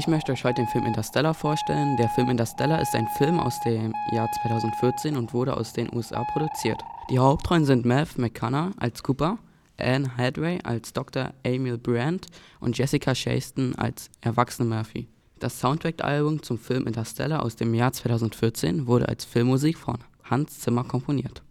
Ich möchte euch heute den Film Interstellar vorstellen. Der Film Interstellar ist ein Film aus dem Jahr 2014 und wurde aus den USA produziert. Die Hauptrollen sind Math McConaughey als Cooper, Anne Hathaway als Dr. Emil Brandt und Jessica Chaston als erwachsene Murphy. Das Soundtrack-Album zum Film Interstellar aus dem Jahr 2014 wurde als Filmmusik von Hans Zimmer komponiert.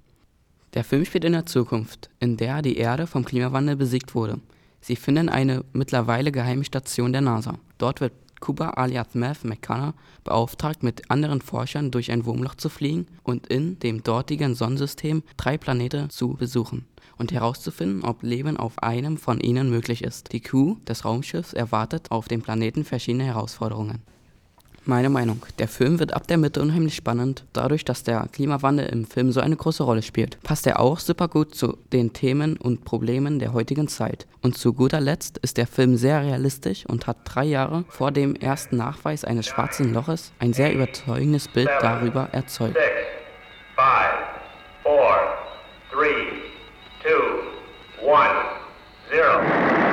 Der Film spielt in der Zukunft, in der die Erde vom Klimawandel besiegt wurde. Sie finden eine mittlerweile geheime Station der NASA. Dort wird Cooper alias Math McConaughey beauftragt, mit anderen Forschern durch ein Wurmloch zu fliegen und in dem dortigen Sonnensystem drei Planeten zu besuchen und herauszufinden, ob Leben auf einem von ihnen möglich ist. Die Crew des Raumschiffs erwartet auf dem Planeten verschiedene Herausforderungen. Meine Meinung. Der Film wird ab der Mitte unheimlich spannend, dadurch, dass der Klimawandel im Film so eine große Rolle spielt. Passt er auch super gut zu den Themen und Problemen der heutigen Zeit. Und zu guter Letzt ist der Film sehr realistisch und hat drei Jahre vor dem ersten Nachweis eines schwarzen Loches ein sehr überzeugendes Bild darüber erzeugt. Six, five, four, three, two, one, zero.